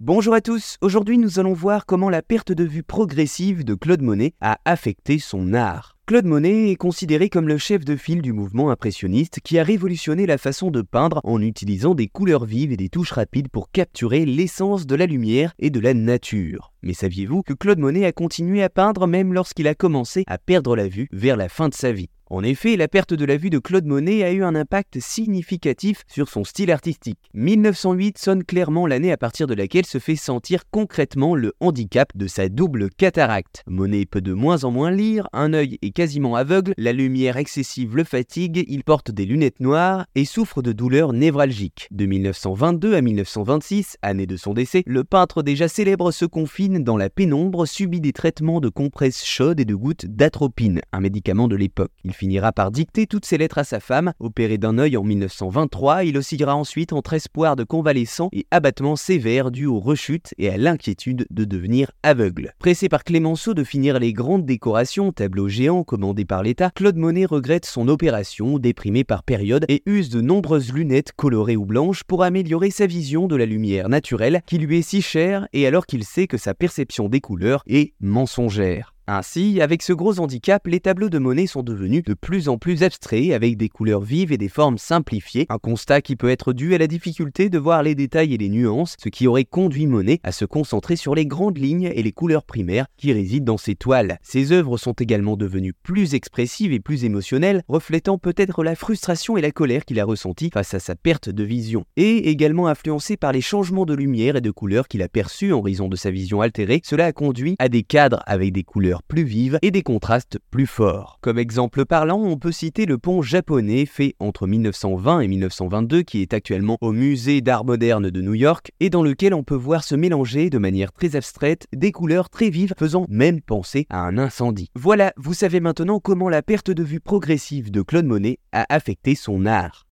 Bonjour à tous, aujourd'hui nous allons voir comment la perte de vue progressive de Claude Monet a affecté son art. Claude Monet est considéré comme le chef de file du mouvement impressionniste qui a révolutionné la façon de peindre en utilisant des couleurs vives et des touches rapides pour capturer l'essence de la lumière et de la nature. Mais saviez-vous que Claude Monet a continué à peindre même lorsqu'il a commencé à perdre la vue vers la fin de sa vie? En effet, la perte de la vue de Claude Monet a eu un impact significatif sur son style artistique. 1908 sonne clairement l'année à partir de laquelle se fait sentir concrètement le handicap de sa double cataracte. Monet peut de moins en moins lire, un œil est quasiment aveugle, la lumière excessive le fatigue, il porte des lunettes noires et souffre de douleurs névralgiques. De 1922 à 1926, année de son décès, le peintre déjà célèbre se confine dans la pénombre, subit des traitements de compresses chaudes et de gouttes d'atropine, un médicament de l'époque finira par dicter toutes ses lettres à sa femme. Opéré d'un œil en 1923, il oscillera ensuite entre espoir de convalescent et abattement sévère dû aux rechutes et à l'inquiétude de devenir aveugle. Pressé par Clémenceau de finir les grandes décorations, tableaux géants commandés par l'État, Claude Monet regrette son opération, déprimé par période, et use de nombreuses lunettes colorées ou blanches pour améliorer sa vision de la lumière naturelle qui lui est si chère et alors qu'il sait que sa perception des couleurs est mensongère. Ainsi, avec ce gros handicap, les tableaux de Monet sont devenus de plus en plus abstraits avec des couleurs vives et des formes simplifiées, un constat qui peut être dû à la difficulté de voir les détails et les nuances, ce qui aurait conduit Monet à se concentrer sur les grandes lignes et les couleurs primaires qui résident dans ses toiles. Ses œuvres sont également devenues plus expressives et plus émotionnelles, reflétant peut-être la frustration et la colère qu'il a ressentie face à sa perte de vision, et également influencé par les changements de lumière et de couleurs qu'il a perçus en raison de sa vision altérée, cela a conduit à des cadres avec des plus vives et des contrastes plus forts. Comme exemple parlant, on peut citer le pont japonais fait entre 1920 et 1922 qui est actuellement au musée d'art moderne de New York et dans lequel on peut voir se mélanger de manière très abstraite des couleurs très vives faisant même penser à un incendie. Voilà, vous savez maintenant comment la perte de vue progressive de Claude Monet a affecté son art.